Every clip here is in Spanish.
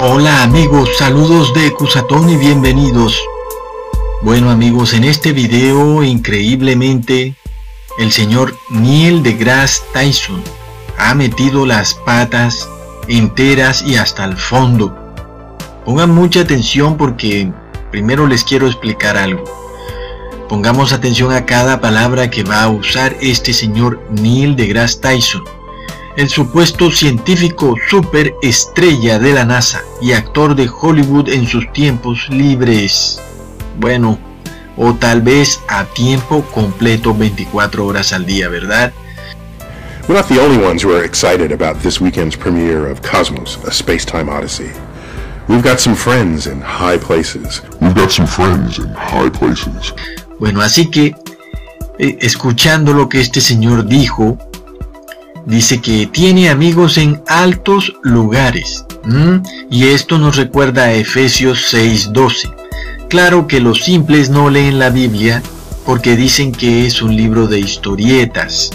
Hola amigos, saludos de Cusatón y bienvenidos. Bueno amigos, en este video increíblemente el señor Neil deGrasse Tyson ha metido las patas enteras y hasta el fondo. Pongan mucha atención porque primero les quiero explicar algo. Pongamos atención a cada palabra que va a usar este señor Neil deGrasse Tyson el supuesto científico superestrella de la NASA y actor de Hollywood en sus tiempos libres. Bueno, o tal vez a tiempo completo 24 horas al día, ¿verdad? We're not the only ones who are excited about this weekend's premiere of Cosmos, a space-time odyssey. We've got some friends in high places. We've got some friends in high places. Bueno, así que, eh, escuchando lo que este señor dijo, dice que tiene amigos en altos lugares. Y esto nos recuerda a Efesios 6:12. Claro que los simples no leen la Biblia porque dicen que es un libro de historietas.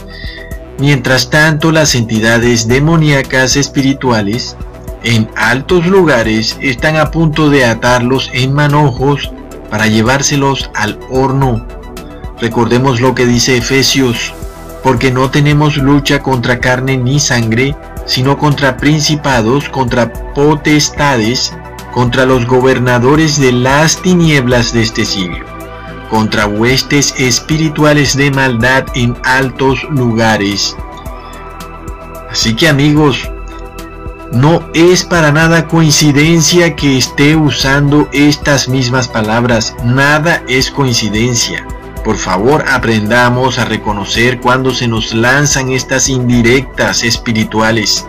Mientras tanto, las entidades demoníacas espirituales en altos lugares están a punto de atarlos en manojos para llevárselos al horno. Recordemos lo que dice Efesios porque no tenemos lucha contra carne ni sangre, sino contra principados, contra potestades, contra los gobernadores de las tinieblas de este siglo, contra huestes espirituales de maldad en altos lugares. Así que amigos, no es para nada coincidencia que esté usando estas mismas palabras, nada es coincidencia. Por favor, aprendamos a reconocer cuando se nos lanzan estas indirectas espirituales.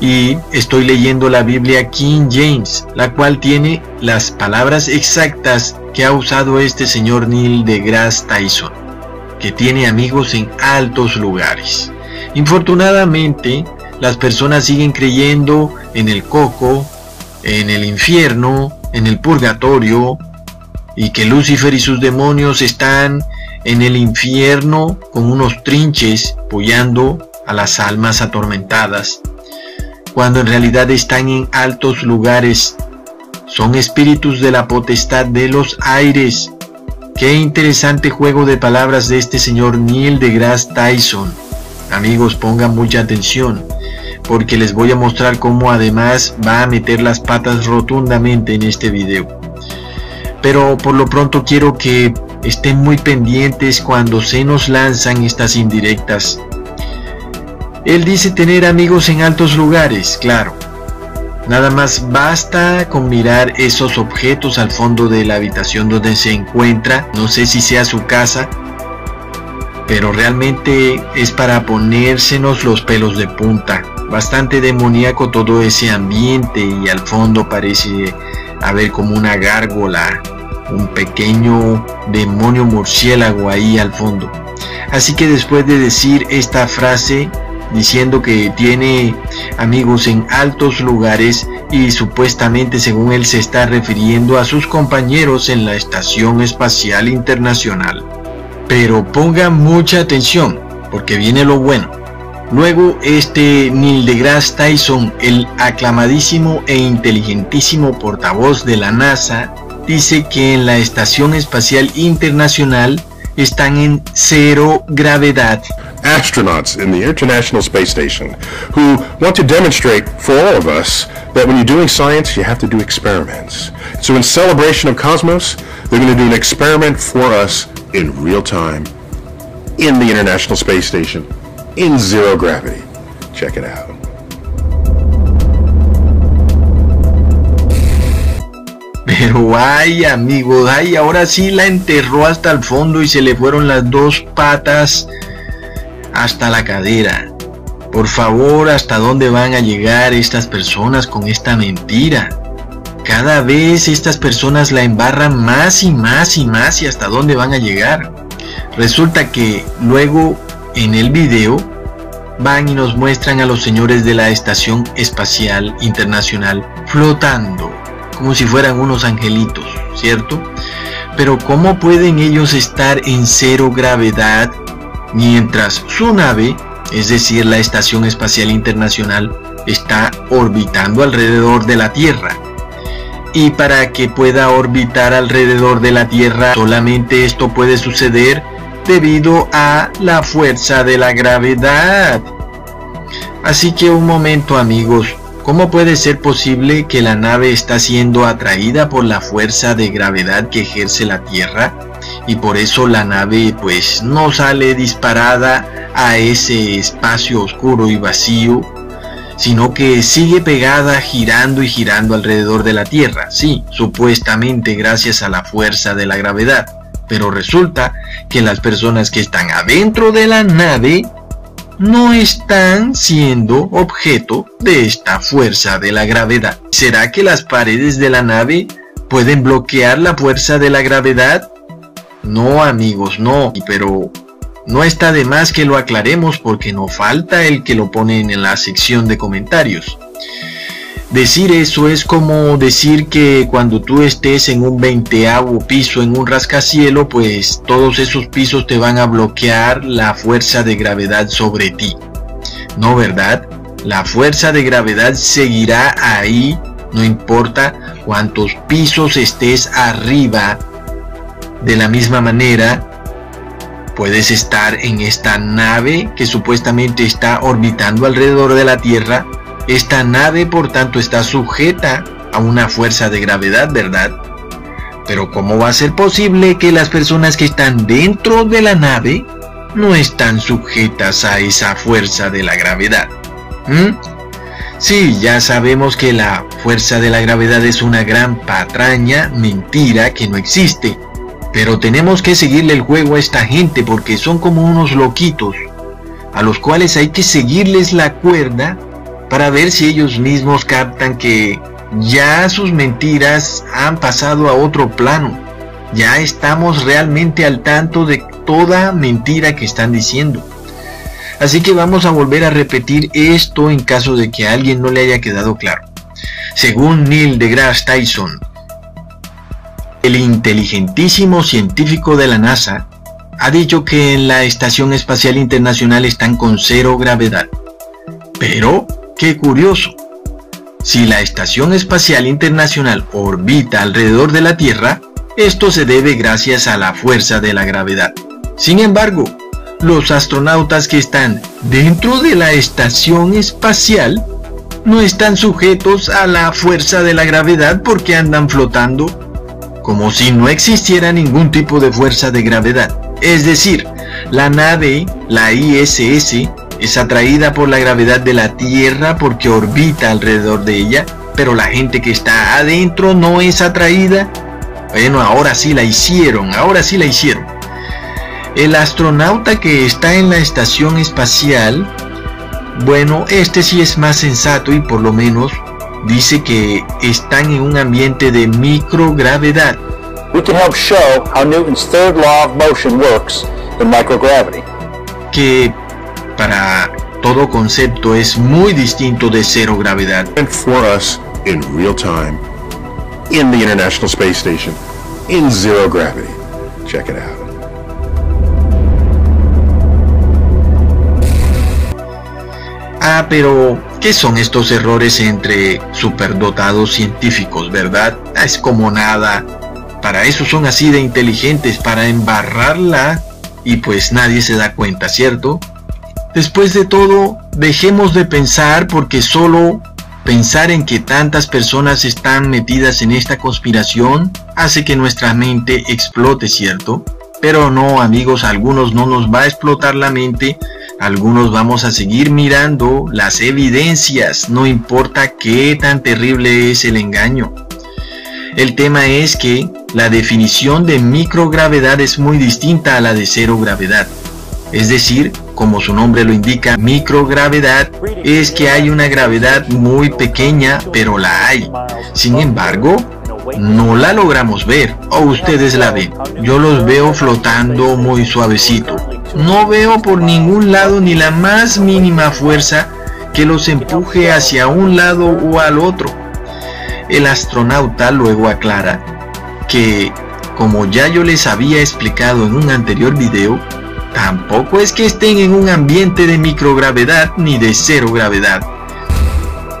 Y estoy leyendo la Biblia King James, la cual tiene las palabras exactas que ha usado este señor Neil deGrasse Tyson, que tiene amigos en altos lugares. Infortunadamente, las personas siguen creyendo en el coco, en el infierno, en el purgatorio, y que Lucifer y sus demonios están en el infierno con unos trinches apoyando a las almas atormentadas, cuando en realidad están en altos lugares. Son espíritus de la potestad de los aires. Qué interesante juego de palabras de este señor Neil deGrasse Tyson. Amigos, pongan mucha atención, porque les voy a mostrar cómo además va a meter las patas rotundamente en este video pero por lo pronto quiero que estén muy pendientes cuando se nos lanzan estas indirectas. Él dice tener amigos en altos lugares, claro. Nada más basta con mirar esos objetos al fondo de la habitación donde se encuentra, no sé si sea su casa, pero realmente es para ponérsenos los pelos de punta. Bastante demoníaco todo ese ambiente y al fondo parece a ver como una gárgola, un pequeño demonio murciélago ahí al fondo. Así que después de decir esta frase, diciendo que tiene amigos en altos lugares y supuestamente según él se está refiriendo a sus compañeros en la Estación Espacial Internacional. Pero ponga mucha atención, porque viene lo bueno. Luego este Neil deGrasse Tyson, el aclamadísimo e inteligentísimo portavoz de la NASA, dice que en la Estación Espacial Internacional están en cero gravedad. Astronauts in the International Space Station who want to demonstrate for all of us that when you're doing science, you have to do experiments. So in celebration of Cosmos, they're going to do an experiment for us in real time in the International Space Station in zero gravity. Check it out. Pero ay amigos, ay, ahora sí la enterró hasta el fondo y se le fueron las dos patas hasta la cadera. Por favor, ¿hasta dónde van a llegar estas personas con esta mentira? Cada vez estas personas la embarran más y más y más y hasta dónde van a llegar. Resulta que luego en el video van y nos muestran a los señores de la Estación Espacial Internacional flotando, como si fueran unos angelitos, ¿cierto? Pero ¿cómo pueden ellos estar en cero gravedad mientras su nave, es decir, la Estación Espacial Internacional, está orbitando alrededor de la Tierra? Y para que pueda orbitar alrededor de la Tierra, solamente esto puede suceder debido a la fuerza de la gravedad. Así que un momento amigos, ¿cómo puede ser posible que la nave está siendo atraída por la fuerza de gravedad que ejerce la Tierra? Y por eso la nave pues no sale disparada a ese espacio oscuro y vacío, sino que sigue pegada girando y girando alrededor de la Tierra, sí, supuestamente gracias a la fuerza de la gravedad. Pero resulta que las personas que están adentro de la nave no están siendo objeto de esta fuerza de la gravedad. ¿Será que las paredes de la nave pueden bloquear la fuerza de la gravedad? No amigos, no, pero no está de más que lo aclaremos porque no falta el que lo pone en la sección de comentarios. Decir eso es como decir que cuando tú estés en un veinteavo piso en un rascacielo, pues todos esos pisos te van a bloquear la fuerza de gravedad sobre ti. ¿No verdad? La fuerza de gravedad seguirá ahí, no importa cuántos pisos estés arriba. De la misma manera, puedes estar en esta nave que supuestamente está orbitando alrededor de la Tierra esta nave por tanto está sujeta a una fuerza de gravedad, ¿verdad? Pero ¿cómo va a ser posible que las personas que están dentro de la nave no están sujetas a esa fuerza de la gravedad? ¿Mm? Sí, ya sabemos que la fuerza de la gravedad es una gran patraña, mentira que no existe. Pero tenemos que seguirle el juego a esta gente porque son como unos loquitos, a los cuales hay que seguirles la cuerda para ver si ellos mismos captan que ya sus mentiras han pasado a otro plano. Ya estamos realmente al tanto de toda mentira que están diciendo. Así que vamos a volver a repetir esto en caso de que a alguien no le haya quedado claro. Según Neil deGrasse Tyson, el inteligentísimo científico de la NASA ha dicho que en la Estación Espacial Internacional están con cero gravedad. Pero Qué curioso. Si la Estación Espacial Internacional orbita alrededor de la Tierra, esto se debe gracias a la fuerza de la gravedad. Sin embargo, los astronautas que están dentro de la estación espacial no están sujetos a la fuerza de la gravedad porque andan flotando como si no existiera ningún tipo de fuerza de gravedad. Es decir, la nave, la ISS, es atraída por la gravedad de la Tierra porque orbita alrededor de ella, pero la gente que está adentro no es atraída. Bueno, ahora sí la hicieron, ahora sí la hicieron. El astronauta que está en la estación espacial, bueno, este sí es más sensato y por lo menos dice que están en un ambiente de microgravedad. We can help show how Newton's third law of motion works in microgravity. Que para todo concepto es muy distinto de cero gravedad. And for us in real time, in the International Space Station, in zero gravity. Check it out. Ah, pero ¿qué son estos errores entre superdotados científicos, verdad? Ah, es como nada. Para eso son así de inteligentes, para embarrarla y pues nadie se da cuenta, ¿cierto? Después de todo, dejemos de pensar porque solo pensar en que tantas personas están metidas en esta conspiración hace que nuestra mente explote, ¿cierto? Pero no, amigos, algunos no nos va a explotar la mente, algunos vamos a seguir mirando las evidencias, no importa qué tan terrible es el engaño. El tema es que la definición de microgravedad es muy distinta a la de cero gravedad. Es decir, como su nombre lo indica, microgravedad es que hay una gravedad muy pequeña, pero la hay. Sin embargo, no la logramos ver, o ustedes la ven. Yo los veo flotando muy suavecito. No veo por ningún lado ni la más mínima fuerza que los empuje hacia un lado o al otro. El astronauta luego aclara que como ya yo les había explicado en un anterior video, tampoco es que estén en un ambiente de microgravedad ni de cero gravedad.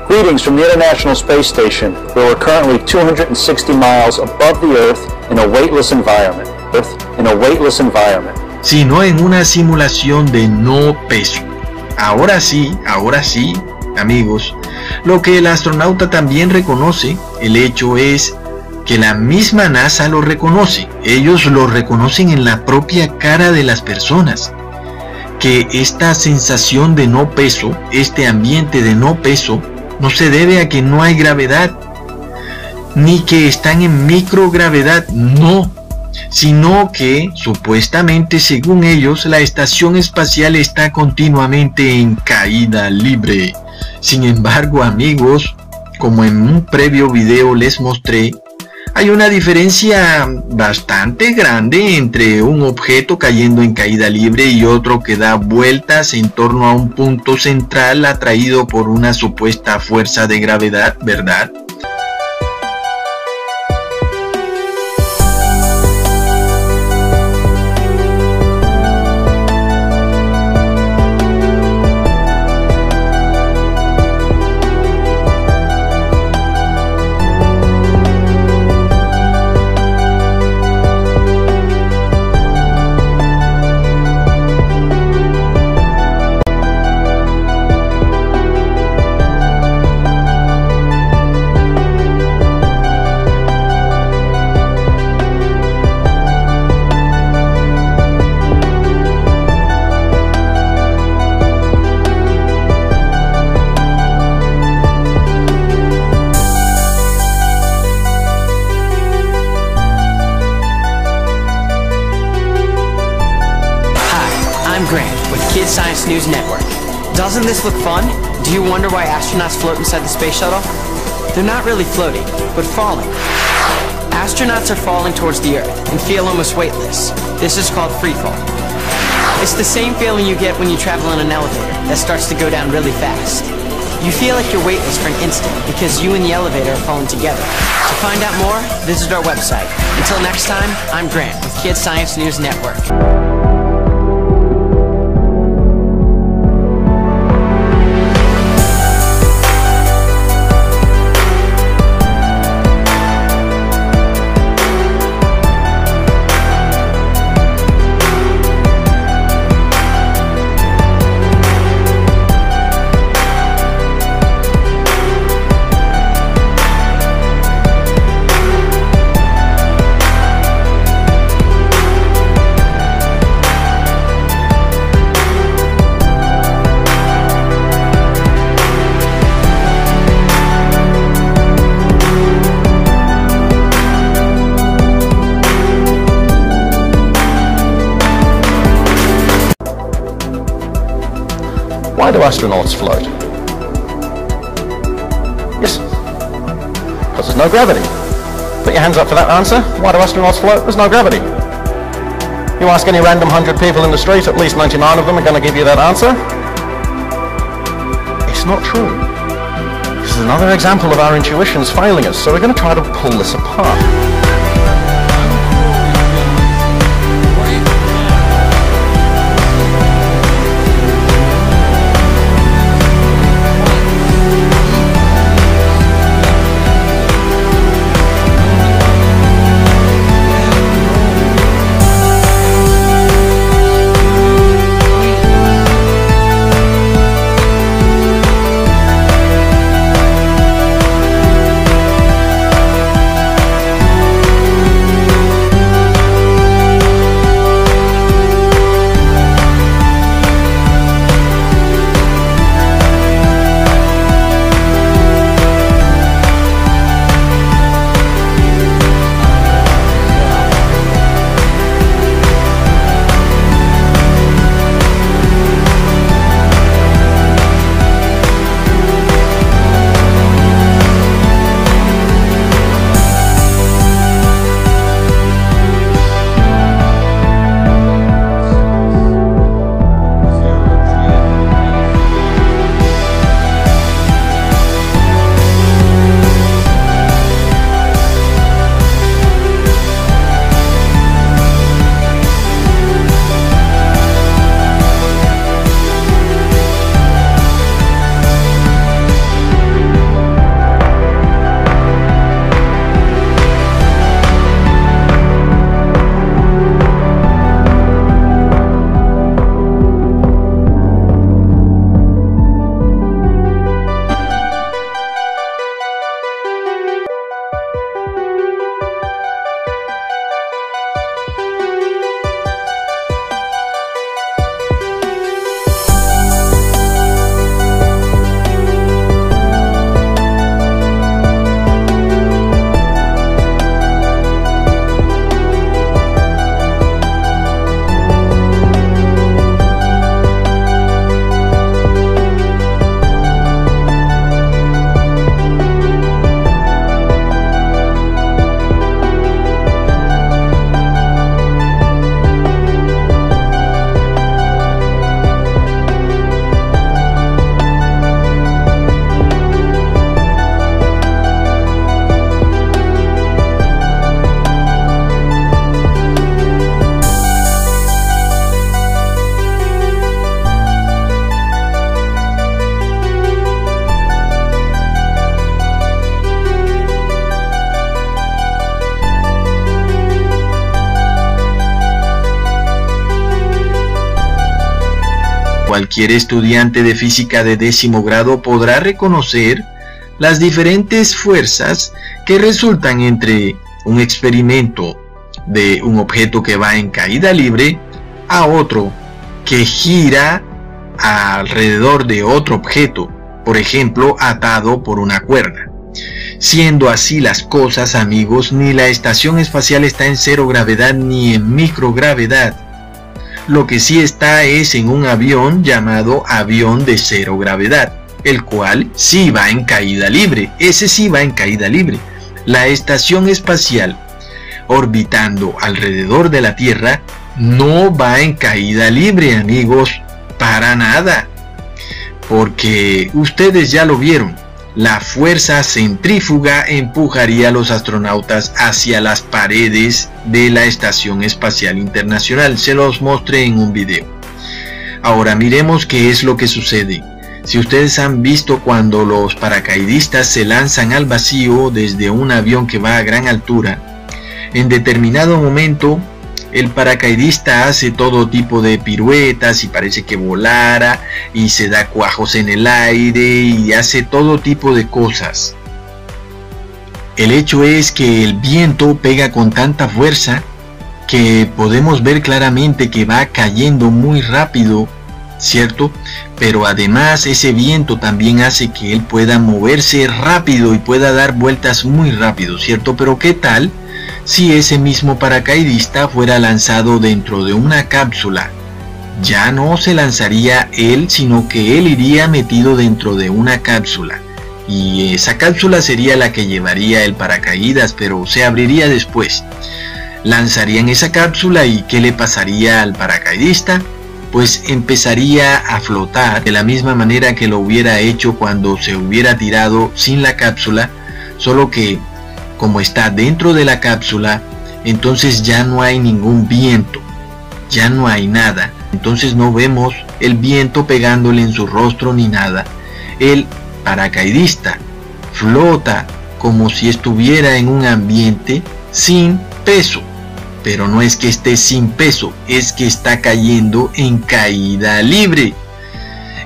Greetings from the International Space Station, where we're currently 260 miles above the Earth in a weightless environment. Earth in a weightless environment. Sino en una simulación de no peso. Ahora sí, ahora sí, amigos, lo que el astronauta también reconoce, el hecho es que la misma NASA lo reconoce. Ellos lo reconocen en la propia cara de las personas. Que esta sensación de no peso, este ambiente de no peso, no se debe a que no hay gravedad, ni que están en microgravedad, no, sino que supuestamente según ellos la estación espacial está continuamente en caída libre. Sin embargo amigos, como en un previo video les mostré, hay una diferencia bastante grande entre un objeto cayendo en caída libre y otro que da vueltas en torno a un punto central atraído por una supuesta fuerza de gravedad, ¿verdad? Doesn't this look fun? Do you wonder why astronauts float inside the space shuttle? They're not really floating, but falling. Astronauts are falling towards the Earth and feel almost weightless. This is called freefall. It's the same feeling you get when you travel in an elevator that starts to go down really fast. You feel like you're weightless for an instant because you and the elevator are falling together. To find out more, visit our website. Until next time, I'm Grant with Kids Science News Network. Why do astronauts float? Yes, because there's no gravity. Put your hands up for that answer. Why do astronauts float? There's no gravity. You ask any random 100 people in the street, at least 99 of them are going to give you that answer. It's not true. This is another example of our intuitions failing us, so we're going to try to pull this apart. Cualquier estudiante de física de décimo grado podrá reconocer las diferentes fuerzas que resultan entre un experimento de un objeto que va en caída libre a otro que gira alrededor de otro objeto, por ejemplo, atado por una cuerda. Siendo así las cosas, amigos, ni la estación espacial está en cero gravedad ni en microgravedad. Lo que sí está es en un avión llamado avión de cero gravedad, el cual sí va en caída libre. Ese sí va en caída libre. La estación espacial orbitando alrededor de la Tierra no va en caída libre, amigos, para nada. Porque ustedes ya lo vieron, la fuerza centrífuga empujaría a los astronautas hacia las paredes de la Estación Espacial Internacional. Se los mostré en un video. Ahora miremos qué es lo que sucede. Si ustedes han visto cuando los paracaidistas se lanzan al vacío desde un avión que va a gran altura, en determinado momento el paracaidista hace todo tipo de piruetas y parece que volara y se da cuajos en el aire y hace todo tipo de cosas. El hecho es que el viento pega con tanta fuerza que podemos ver claramente que va cayendo muy rápido, ¿cierto? Pero además ese viento también hace que él pueda moverse rápido y pueda dar vueltas muy rápido, ¿cierto? Pero ¿qué tal? Si ese mismo paracaidista fuera lanzado dentro de una cápsula. Ya no se lanzaría él, sino que él iría metido dentro de una cápsula. Y esa cápsula sería la que llevaría el paracaídas, pero se abriría después. Lanzarían esa cápsula y ¿qué le pasaría al paracaidista? Pues empezaría a flotar de la misma manera que lo hubiera hecho cuando se hubiera tirado sin la cápsula, solo que como está dentro de la cápsula, entonces ya no hay ningún viento, ya no hay nada. Entonces no vemos el viento pegándole en su rostro ni nada. El paracaidista flota como si estuviera en un ambiente sin peso. Pero no es que esté sin peso, es que está cayendo en caída libre.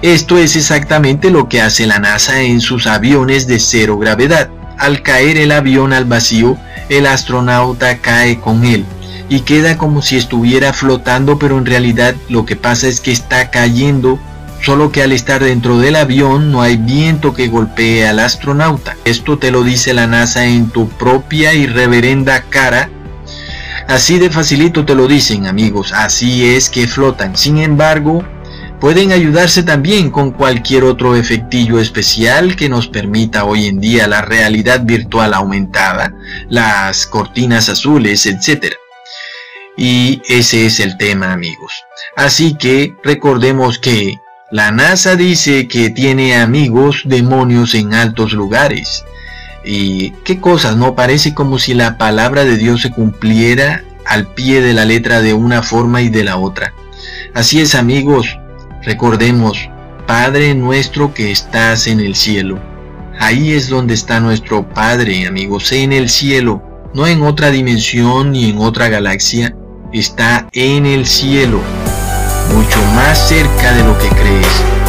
Esto es exactamente lo que hace la NASA en sus aviones de cero gravedad al caer el avión al vacío, el astronauta cae con él y queda como si estuviera flotando, pero en realidad lo que pasa es que está cayendo, solo que al estar dentro del avión no hay viento que golpee al astronauta. Esto te lo dice la NASA en tu propia y reverenda cara. Así de facilito te lo dicen amigos, así es que flotan. Sin embargo, Pueden ayudarse también con cualquier otro efectillo especial que nos permita hoy en día la realidad virtual aumentada, las cortinas azules, etc. Y ese es el tema amigos. Así que recordemos que la NASA dice que tiene amigos demonios en altos lugares. Y qué cosas, ¿no? Parece como si la palabra de Dios se cumpliera al pie de la letra de una forma y de la otra. Así es amigos, Recordemos, Padre nuestro que estás en el cielo. Ahí es donde está nuestro Padre, amigos, en el cielo, no en otra dimensión ni en otra galaxia, está en el cielo, mucho más cerca de lo que crees.